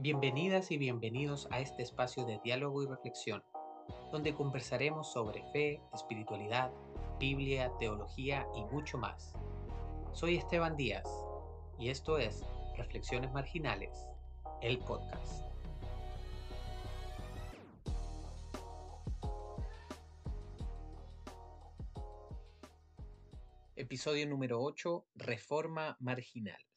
Bienvenidas y bienvenidos a este espacio de diálogo y reflexión, donde conversaremos sobre fe, espiritualidad, Biblia, teología y mucho más. Soy Esteban Díaz y esto es Reflexiones Marginales, el podcast. Episodio número 8, Reforma Marginal.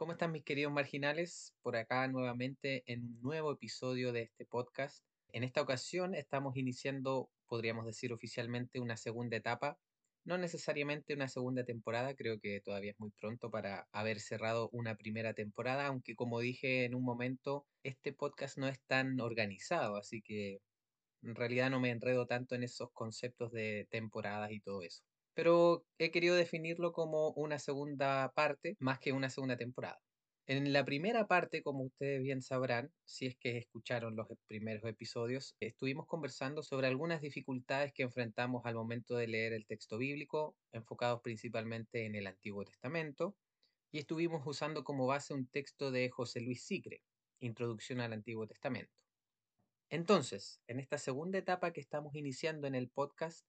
¿Cómo están mis queridos marginales? Por acá nuevamente en un nuevo episodio de este podcast. En esta ocasión estamos iniciando, podríamos decir oficialmente, una segunda etapa. No necesariamente una segunda temporada, creo que todavía es muy pronto para haber cerrado una primera temporada, aunque como dije en un momento, este podcast no es tan organizado, así que en realidad no me enredo tanto en esos conceptos de temporadas y todo eso pero he querido definirlo como una segunda parte más que una segunda temporada. En la primera parte, como ustedes bien sabrán, si es que escucharon los primeros episodios, estuvimos conversando sobre algunas dificultades que enfrentamos al momento de leer el texto bíblico, enfocados principalmente en el Antiguo Testamento, y estuvimos usando como base un texto de José Luis Sicre, Introducción al Antiguo Testamento. Entonces, en esta segunda etapa que estamos iniciando en el podcast,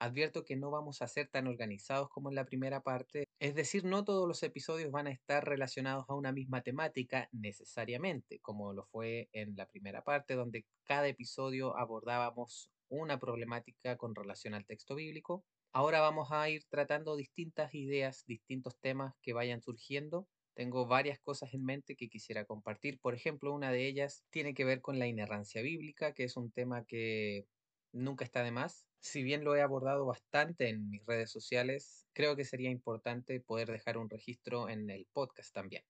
Advierto que no vamos a ser tan organizados como en la primera parte, es decir, no todos los episodios van a estar relacionados a una misma temática necesariamente, como lo fue en la primera parte, donde cada episodio abordábamos una problemática con relación al texto bíblico. Ahora vamos a ir tratando distintas ideas, distintos temas que vayan surgiendo. Tengo varias cosas en mente que quisiera compartir. Por ejemplo, una de ellas tiene que ver con la inerrancia bíblica, que es un tema que nunca está de más. Si bien lo he abordado bastante en mis redes sociales, creo que sería importante poder dejar un registro en el podcast también.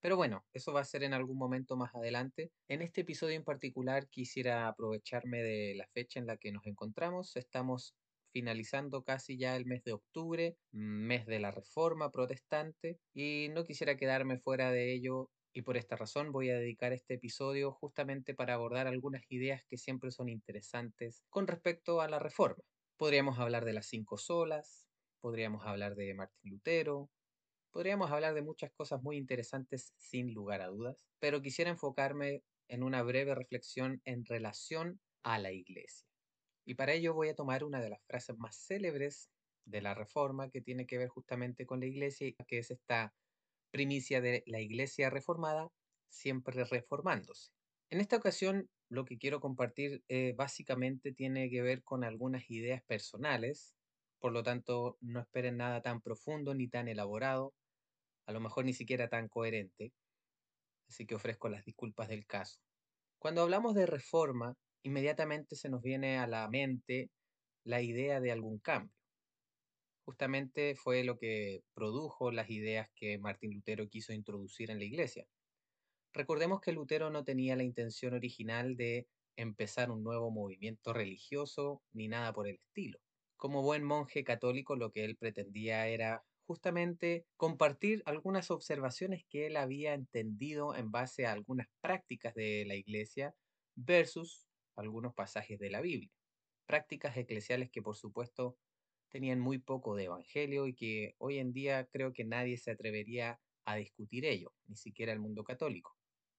Pero bueno, eso va a ser en algún momento más adelante. En este episodio en particular quisiera aprovecharme de la fecha en la que nos encontramos. Estamos finalizando casi ya el mes de octubre, mes de la Reforma Protestante, y no quisiera quedarme fuera de ello y por esta razón voy a dedicar este episodio justamente para abordar algunas ideas que siempre son interesantes con respecto a la reforma. Podríamos hablar de las cinco solas, podríamos hablar de Martín Lutero, podríamos hablar de muchas cosas muy interesantes sin lugar a dudas, pero quisiera enfocarme en una breve reflexión en relación a la iglesia. Y para ello voy a tomar una de las frases más célebres de la reforma que tiene que ver justamente con la iglesia, que es esta primicia de la Iglesia reformada, siempre reformándose. En esta ocasión, lo que quiero compartir eh, básicamente tiene que ver con algunas ideas personales, por lo tanto, no esperen nada tan profundo ni tan elaborado, a lo mejor ni siquiera tan coherente, así que ofrezco las disculpas del caso. Cuando hablamos de reforma, inmediatamente se nos viene a la mente la idea de algún cambio justamente fue lo que produjo las ideas que Martín Lutero quiso introducir en la iglesia. Recordemos que Lutero no tenía la intención original de empezar un nuevo movimiento religioso ni nada por el estilo. Como buen monje católico lo que él pretendía era justamente compartir algunas observaciones que él había entendido en base a algunas prácticas de la iglesia versus algunos pasajes de la Biblia. Prácticas eclesiales que por supuesto tenían muy poco de evangelio y que hoy en día creo que nadie se atrevería a discutir ello, ni siquiera el mundo católico.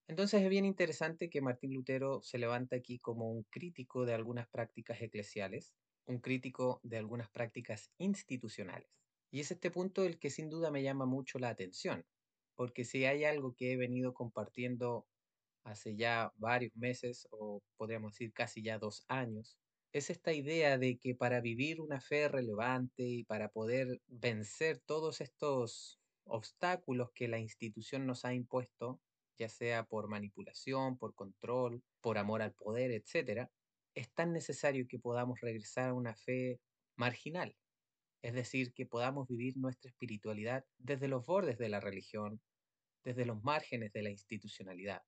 Entonces es bien interesante que Martín Lutero se levanta aquí como un crítico de algunas prácticas eclesiales, un crítico de algunas prácticas institucionales. Y es este punto el que sin duda me llama mucho la atención, porque si hay algo que he venido compartiendo hace ya varios meses, o podríamos decir casi ya dos años, es esta idea de que para vivir una fe relevante y para poder vencer todos estos obstáculos que la institución nos ha impuesto, ya sea por manipulación, por control, por amor al poder, etc., es tan necesario que podamos regresar a una fe marginal, es decir, que podamos vivir nuestra espiritualidad desde los bordes de la religión, desde los márgenes de la institucionalidad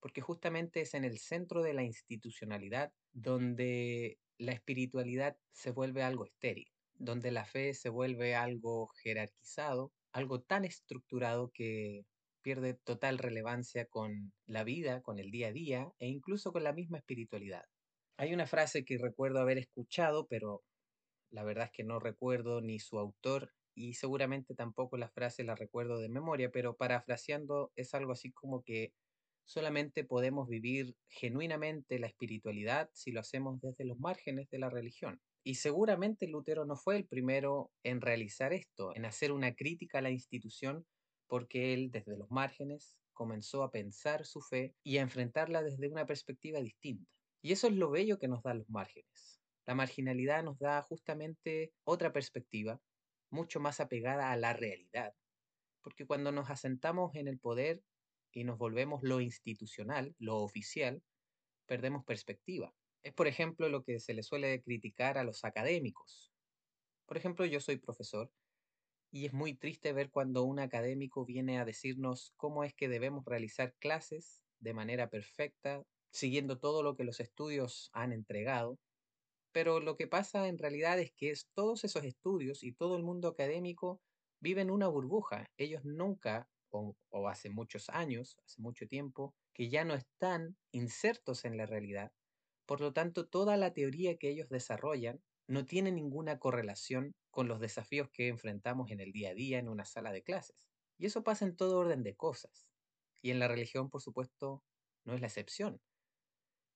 porque justamente es en el centro de la institucionalidad donde la espiritualidad se vuelve algo estéril, donde la fe se vuelve algo jerarquizado, algo tan estructurado que pierde total relevancia con la vida, con el día a día e incluso con la misma espiritualidad. Hay una frase que recuerdo haber escuchado, pero la verdad es que no recuerdo ni su autor y seguramente tampoco la frase la recuerdo de memoria, pero parafraseando es algo así como que Solamente podemos vivir genuinamente la espiritualidad si lo hacemos desde los márgenes de la religión. Y seguramente Lutero no fue el primero en realizar esto, en hacer una crítica a la institución, porque él desde los márgenes comenzó a pensar su fe y a enfrentarla desde una perspectiva distinta. Y eso es lo bello que nos dan los márgenes. La marginalidad nos da justamente otra perspectiva, mucho más apegada a la realidad. Porque cuando nos asentamos en el poder y nos volvemos lo institucional, lo oficial, perdemos perspectiva. Es, por ejemplo, lo que se le suele criticar a los académicos. Por ejemplo, yo soy profesor y es muy triste ver cuando un académico viene a decirnos cómo es que debemos realizar clases de manera perfecta, siguiendo todo lo que los estudios han entregado. Pero lo que pasa en realidad es que todos esos estudios y todo el mundo académico viven una burbuja. Ellos nunca, o, hace muchos años, hace mucho tiempo, que ya no están insertos en la realidad. Por lo tanto, toda la teoría que ellos desarrollan no tiene ninguna correlación con los desafíos que enfrentamos en el día a día en una sala de clases. Y eso pasa en todo orden de cosas. Y en la religión, por supuesto, no es la excepción.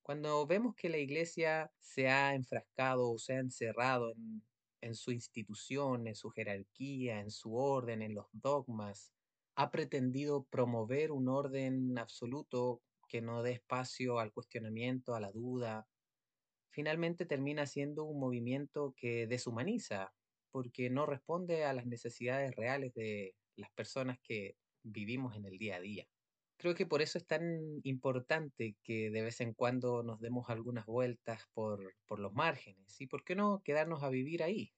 Cuando vemos que la iglesia se ha enfrascado o se ha encerrado en, en su institución, en su jerarquía, en su orden, en los dogmas, ha pretendido promover un orden absoluto que no dé espacio al cuestionamiento, a la duda, finalmente termina siendo un movimiento que deshumaniza, porque no responde a las necesidades reales de las personas que vivimos en el día a día. Creo que por eso es tan importante que de vez en cuando nos demos algunas vueltas por, por los márgenes y por qué no quedarnos a vivir ahí,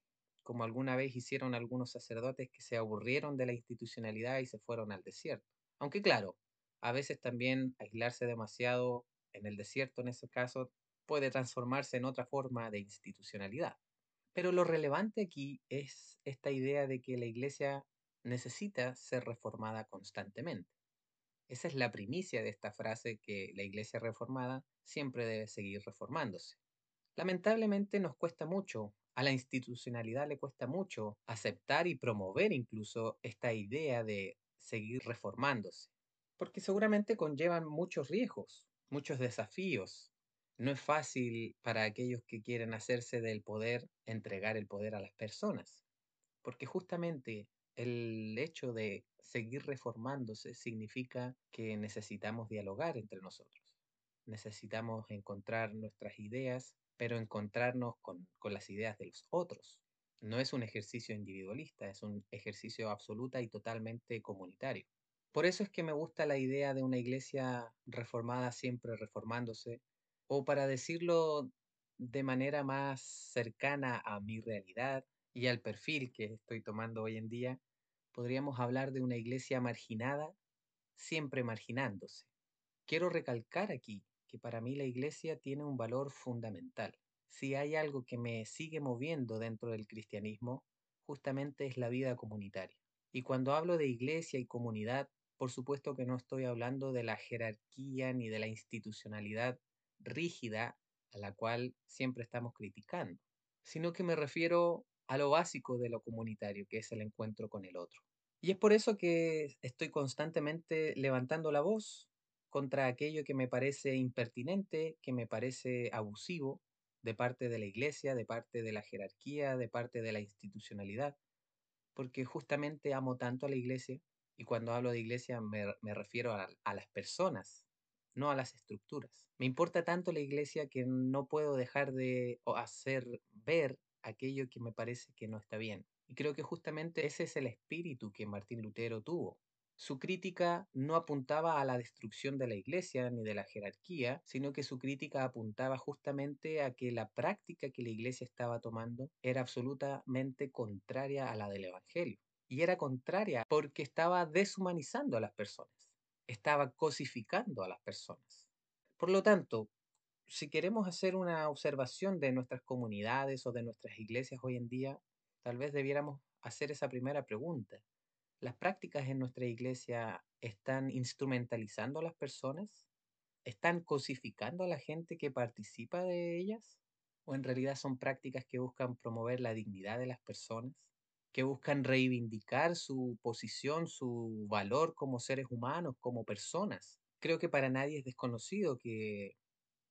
como alguna vez hicieron algunos sacerdotes que se aburrieron de la institucionalidad y se fueron al desierto. Aunque claro, a veces también aislarse demasiado en el desierto en ese caso puede transformarse en otra forma de institucionalidad. Pero lo relevante aquí es esta idea de que la iglesia necesita ser reformada constantemente. Esa es la primicia de esta frase que la iglesia reformada siempre debe seguir reformándose. Lamentablemente nos cuesta mucho, a la institucionalidad le cuesta mucho aceptar y promover incluso esta idea de seguir reformándose, porque seguramente conllevan muchos riesgos, muchos desafíos, no es fácil para aquellos que quieren hacerse del poder entregar el poder a las personas, porque justamente el hecho de seguir reformándose significa que necesitamos dialogar entre nosotros. Necesitamos encontrar nuestras ideas, pero encontrarnos con, con, las ideas de los otros. No es un ejercicio individualista, es un ejercicio absoluta y totalmente comunitario. Por eso es que me gusta la idea de una iglesia reformada siempre reformándose, o para decirlo de manera más cercana a mi realidad y al perfil que estoy tomando hoy en día, podríamos hablar de una iglesia marginada, siempre marginándose. Quiero recalcar aquí que para mí la iglesia tiene un valor fundamental. Si hay algo que me sigue moviendo dentro del cristianismo, justamente es la vida comunitaria. Y cuando hablo de iglesia y comunidad, por supuesto que no estoy hablando de la jerarquía ni de la institucionalidad rígida a la cual siempre estamos criticando, sino que me refiero a lo básico de lo comunitario, que es el encuentro con el otro. Y es por eso que estoy constantemente levantando la voz contra aquello que me parece impertinente, que me parece abusivo de parte de la iglesia, de parte de la jerarquía, de parte de la institucionalidad, porque justamente amo tanto a la iglesia, y cuando hablo de iglesia me, me refiero a, a las personas no a las estructuras. Me importa tanto la iglesia que no puedo dejar de hacer ver aquello que me parece que no está bien. Y creo que justamente ese es el espíritu que Martín Lutero tuvo. Su crítica no apuntaba a la destrucción de la iglesia ni de la jerarquía, sino que su crítica apuntaba justamente a que la práctica que la iglesia estaba tomando era absolutamente contraria a la del Evangelio. Y era contraria porque estaba deshumanizando a las personas estaba cosificando a las personas. Por lo tanto, si queremos hacer una observación de nuestras comunidades o de nuestras iglesias hoy en día, tal vez debiéramos hacer esa primera pregunta. ¿Las prácticas en nuestra iglesia están instrumentalizando a las personas? ¿Están cosificando a la gente que participa de ellas? ¿O en realidad son prácticas que buscan promover la dignidad de las personas? que buscan reivindicar su posición, su valor como seres humanos, como personas. Creo que para nadie es desconocido que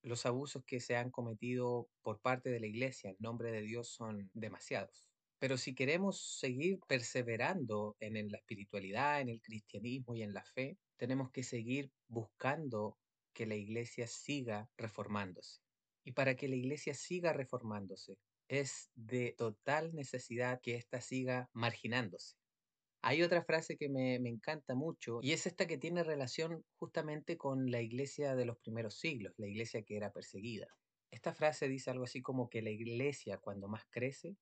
los abusos que se han cometido por parte de la Iglesia en nombre de Dios son demasiados. Pero si queremos seguir perseverando en la espiritualidad, en el cristianismo y en la fe, tenemos que seguir buscando que la Iglesia siga reformándose. Y para que la Iglesia siga reformándose, es de total necesidad que ésta siga marginándose. Hay otra frase que me, me, encanta mucho y es esta que tiene relación justamente con la iglesia de los primeros siglos, la iglesia que era perseguida. Esta frase dice algo así como que la iglesia cuando más crece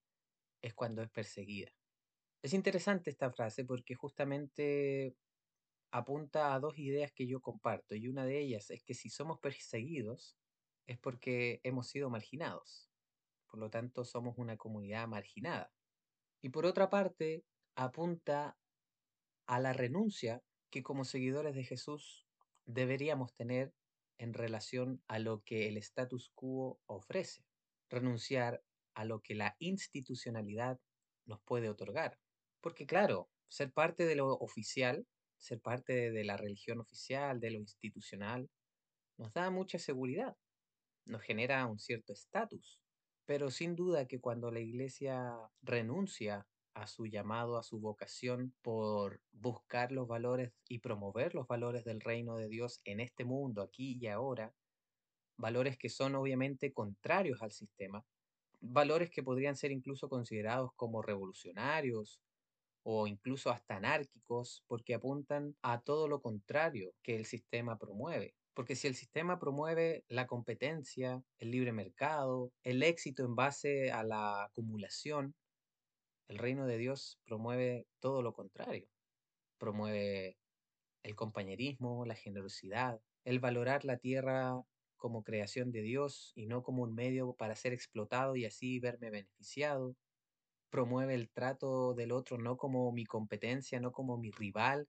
es cuando es perseguida. Es interesante esta frase porque justamente apunta a dos ideas que yo comparto y una de ellas es que si somos perseguidos es porque hemos sido marginados. Por lo tanto, somos una comunidad marginada. Y por otra parte, apunta a la renuncia que como seguidores de Jesús deberíamos tener en relación a lo que el status quo ofrece. Renunciar a lo que la institucionalidad nos puede otorgar. Porque claro, ser parte de lo oficial, ser parte de la religión oficial, de lo institucional, nos da mucha seguridad, nos genera un cierto estatus. Pero sin duda que cuando la iglesia renuncia a su llamado, a su vocación por buscar los valores y promover los valores del reino de Dios en este mundo, aquí y ahora, valores que son obviamente contrarios al sistema, valores que podrían ser incluso considerados como revolucionarios o incluso hasta anárquicos, porque apuntan a todo lo contrario que el sistema promueve. Porque si el sistema promueve la competencia, el libre mercado, el éxito en base a la acumulación, el reino de Dios promueve todo lo contrario. Promueve el compañerismo, la generosidad, el valorar la tierra como creación de Dios y no como un medio para ser explotado y así verme beneficiado. Promueve el trato del otro no como mi competencia, no como mi rival,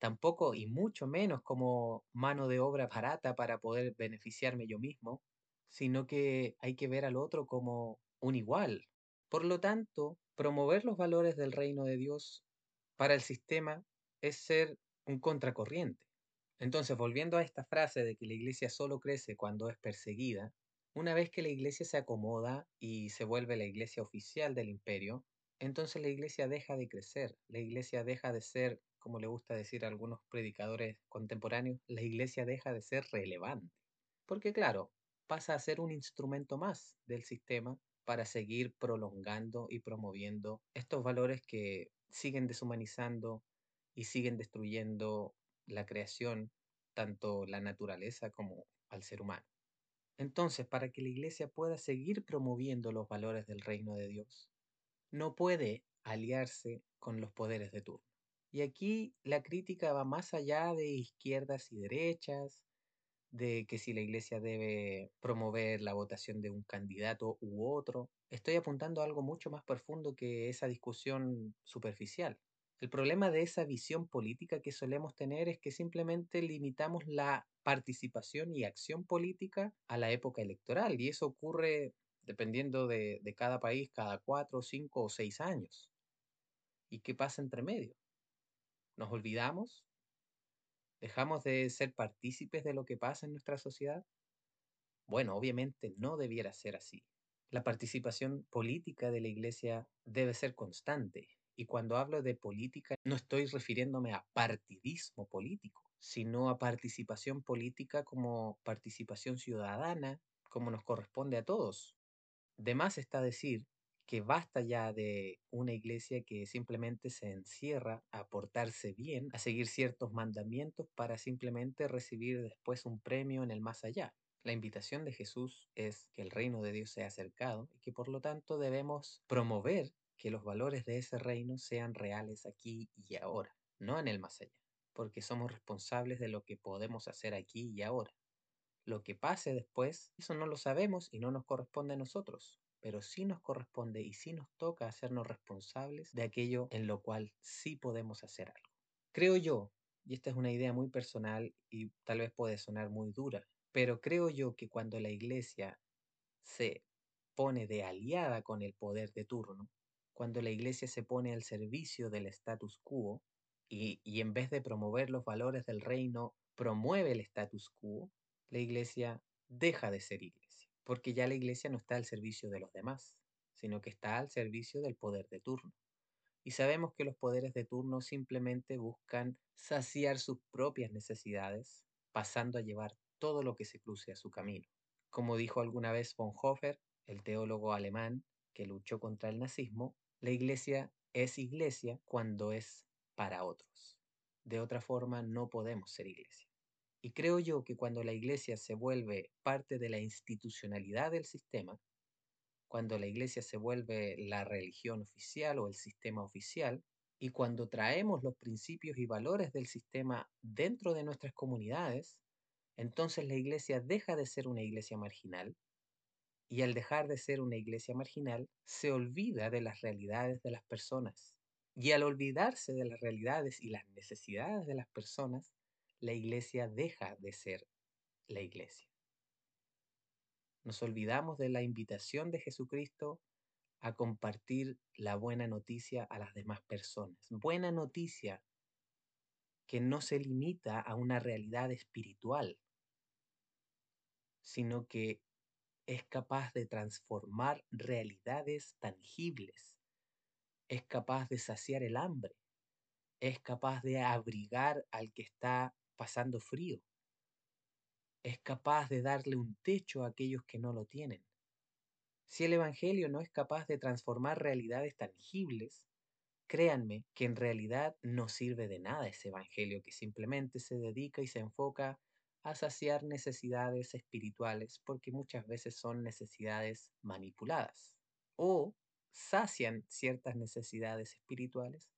tampoco y mucho menos como mano de obra barata para poder beneficiarme yo mismo, sino que hay que ver al otro como un igual. Por lo tanto, promover los valores del reino de Dios para el sistema es ser un contracorriente. Entonces, volviendo a esta frase de que la iglesia solo crece cuando es perseguida, una vez que la iglesia se acomoda y se vuelve la iglesia oficial del imperio, entonces la iglesia deja de crecer, la iglesia deja de ser, como le gusta decir a algunos predicadores contemporáneos, la iglesia deja de ser relevante. Porque claro, pasa a ser un instrumento más del sistema para seguir prolongando y promoviendo estos valores que siguen deshumanizando y siguen destruyendo la creación, tanto la naturaleza como al ser humano. Entonces, para que la iglesia pueda seguir promoviendo los valores del reino de Dios, no puede aliarse con los poderes de turno. Y aquí la crítica va más allá de izquierdas y derechas, de que si la iglesia debe promover la votación de un candidato u otro. Estoy apuntando a algo mucho más profundo que esa discusión superficial. El problema de esa visión política que solemos tener es que simplemente limitamos la participación y acción política a la época electoral y eso ocurre dependiendo de, de cada país cada cuatro, cinco o seis años. ¿Y qué pasa entre medio? ¿Nos olvidamos? ¿Dejamos de ser partícipes de lo que pasa en nuestra sociedad? Bueno, obviamente no debiera ser así. La participación política de la Iglesia debe ser constante. Y cuando hablo de política, no estoy refiriéndome a partidismo político, sino a participación política como participación ciudadana, como nos corresponde a todos. De más está decir que basta ya de una iglesia que simplemente se encierra a portarse bien, a seguir ciertos mandamientos para simplemente recibir después un premio en el más allá. La invitación de Jesús es que el reino de Dios sea acercado y que por lo tanto debemos promover que los valores de ese reino sean reales aquí y ahora, no en el más allá, porque somos responsables de lo que podemos hacer aquí y ahora. Lo que pase después, eso no lo sabemos y no nos corresponde a nosotros pero sí nos corresponde y sí nos toca hacernos responsables de aquello en lo cual sí podemos hacer algo. Creo yo, y esta es una idea muy personal y tal vez puede sonar muy dura, pero creo yo que cuando la iglesia se pone de aliada con el poder de turno, cuando la iglesia se pone al servicio del status quo, y, y en vez de promover los valores del reino, promueve el status quo, la iglesia deja de ser iglesia, porque ya la iglesia no está al servicio de los demás, sino que está al servicio del poder de turno. Y sabemos que los poderes de turno simplemente buscan saciar sus propias necesidades, pasando a llevar todo lo que se cruce a su camino. Como dijo alguna vez von Hofer, el teólogo alemán que luchó contra el nazismo, la iglesia es iglesia cuando es para otros. De otra forma, no podemos ser iglesia. Y creo yo que cuando la iglesia se vuelve parte de la institucionalidad del sistema, cuando la iglesia se vuelve la religión oficial o el sistema oficial, y cuando traemos los principios y valores del sistema dentro de nuestras comunidades, entonces la iglesia deja de ser una iglesia marginal y al dejar de ser una iglesia marginal se olvida de las realidades de las personas. Y al olvidarse de las realidades y las necesidades de las personas, la iglesia deja de ser la iglesia. Nos olvidamos de la invitación de Jesucristo a compartir la buena noticia a las demás personas. Buena noticia que no se limita a una realidad espiritual, sino que es capaz de transformar realidades tangibles, es capaz de saciar el hambre, es capaz de abrigar al que está pasando frío, es capaz de darle un techo a aquellos que no lo tienen. Si el Evangelio no es capaz de transformar realidades tangibles, créanme que en realidad no sirve de nada ese Evangelio que simplemente se dedica y se enfoca saciar necesidades espirituales porque muchas veces son necesidades manipuladas o sacian ciertas necesidades espirituales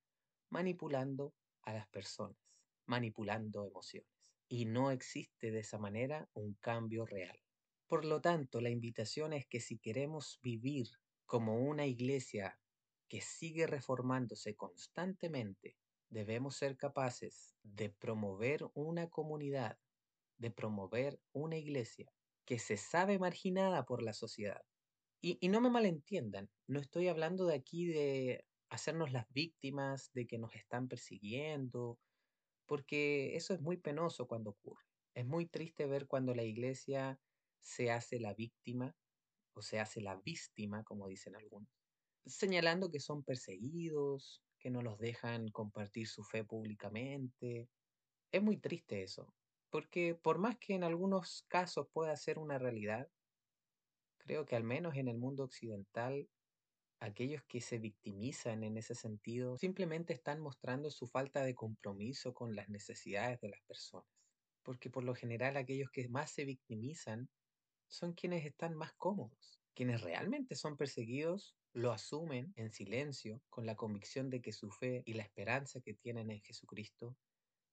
manipulando a las personas, manipulando emociones. Y no existe de esa manera un cambio real. Por lo tanto, la invitación es que si queremos vivir como una iglesia que sigue reformándose constantemente, debemos ser capaces de promover una comunidad de promover una iglesia que se sabe marginada por la sociedad. Y, y, no me malentiendan, no estoy hablando de aquí de hacernos las víctimas, de que nos están persiguiendo, porque eso es muy penoso cuando ocurre. Es muy triste ver cuando la iglesia se hace la víctima o se hace la víctima, como dicen algunos, señalando que son perseguidos, que no los dejan compartir su fe públicamente. Es muy triste eso. Porque por más que en algunos casos pueda ser una realidad, creo que al menos en el mundo occidental, aquellos que se victimizan en ese sentido simplemente están mostrando su falta de compromiso con las necesidades de las personas. Porque por lo general aquellos que más se victimizan son quienes están más cómodos. Quienes realmente son perseguidos lo asumen en silencio con la convicción de que su fe y la esperanza que tienen en Jesucristo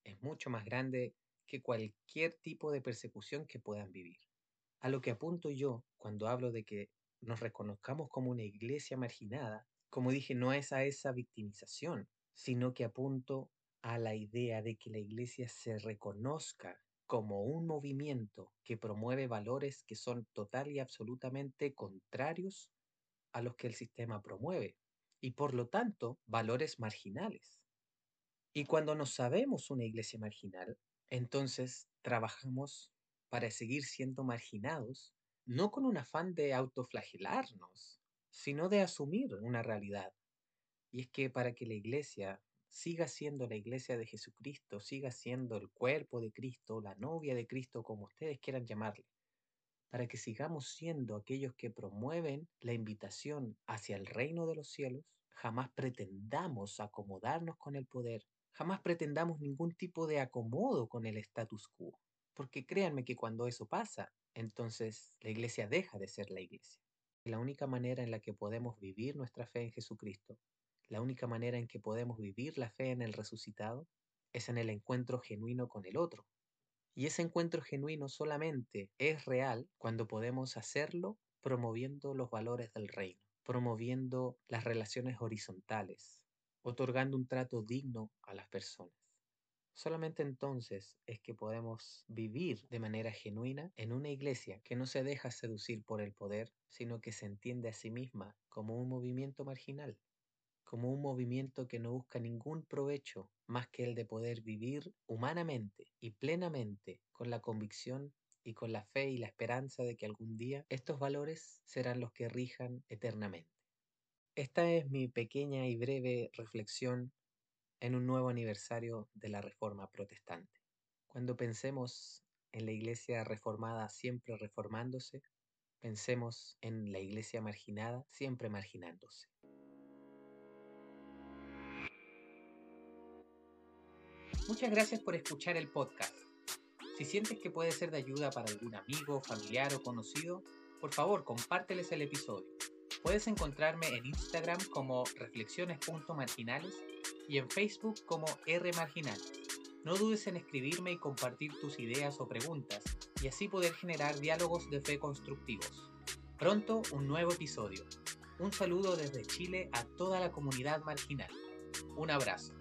es mucho más grande que cualquier tipo de persecución que puedan vivir. A lo que apunto yo cuando hablo de que nos reconozcamos como una iglesia marginada, como dije, no es a esa victimización, sino que apunto a la idea de que la iglesia se reconozca como un movimiento que promueve valores que son total y absolutamente contrarios a los que el sistema promueve, y por lo tanto valores marginales. Y cuando nos sabemos una iglesia marginal, entonces trabajamos para seguir siendo marginados, no con un afán de autoflagelarnos, sino de asumir una realidad. Y es que para que la iglesia siga siendo la iglesia de Jesucristo, siga siendo el cuerpo de Cristo, la novia de Cristo, como ustedes quieran llamarle, para que sigamos siendo aquellos que promueven la invitación hacia el reino de los cielos, jamás pretendamos acomodarnos con el poder, Jamás pretendamos ningún tipo de acomodo con el status quo, porque créanme que cuando eso pasa, entonces la iglesia deja de ser la iglesia. La única manera en la que podemos vivir nuestra fe en Jesucristo, la única manera en que podemos vivir la fe en el resucitado, es en el encuentro genuino con el otro. Y ese encuentro genuino solamente es real cuando podemos hacerlo promoviendo los valores del reino, promoviendo las relaciones horizontales, otorgando un trato digno a las personas. Solamente entonces es que podemos vivir de manera genuina en una iglesia que no se deja seducir por el poder, sino que se entiende a sí misma como un movimiento marginal. como un movimiento que no busca ningún provecho más que el de poder vivir humanamente y plenamente con la convicción y con la fe y la esperanza de que algún día estos valores serán los que rijan eternamente. Esta es mi pequeña y breve reflexión en un nuevo aniversario de la Reforma Protestante. Cuando pensemos en la Iglesia reformada siempre reformándose, pensemos en la Iglesia marginada siempre marginándose. Muchas gracias por escuchar el podcast. Si sientes que puede ser de ayuda para algún amigo, familiar o conocido, por favor compárteles el episodio. Puedes encontrarme en Instagram como reflexiones.marginales y en Facebook como rmarginal. No dudes en escribirme y compartir tus ideas o preguntas y así poder generar diálogos de fe constructivos. Pronto un nuevo episodio. Un saludo desde Chile a toda la comunidad marginal. Un abrazo.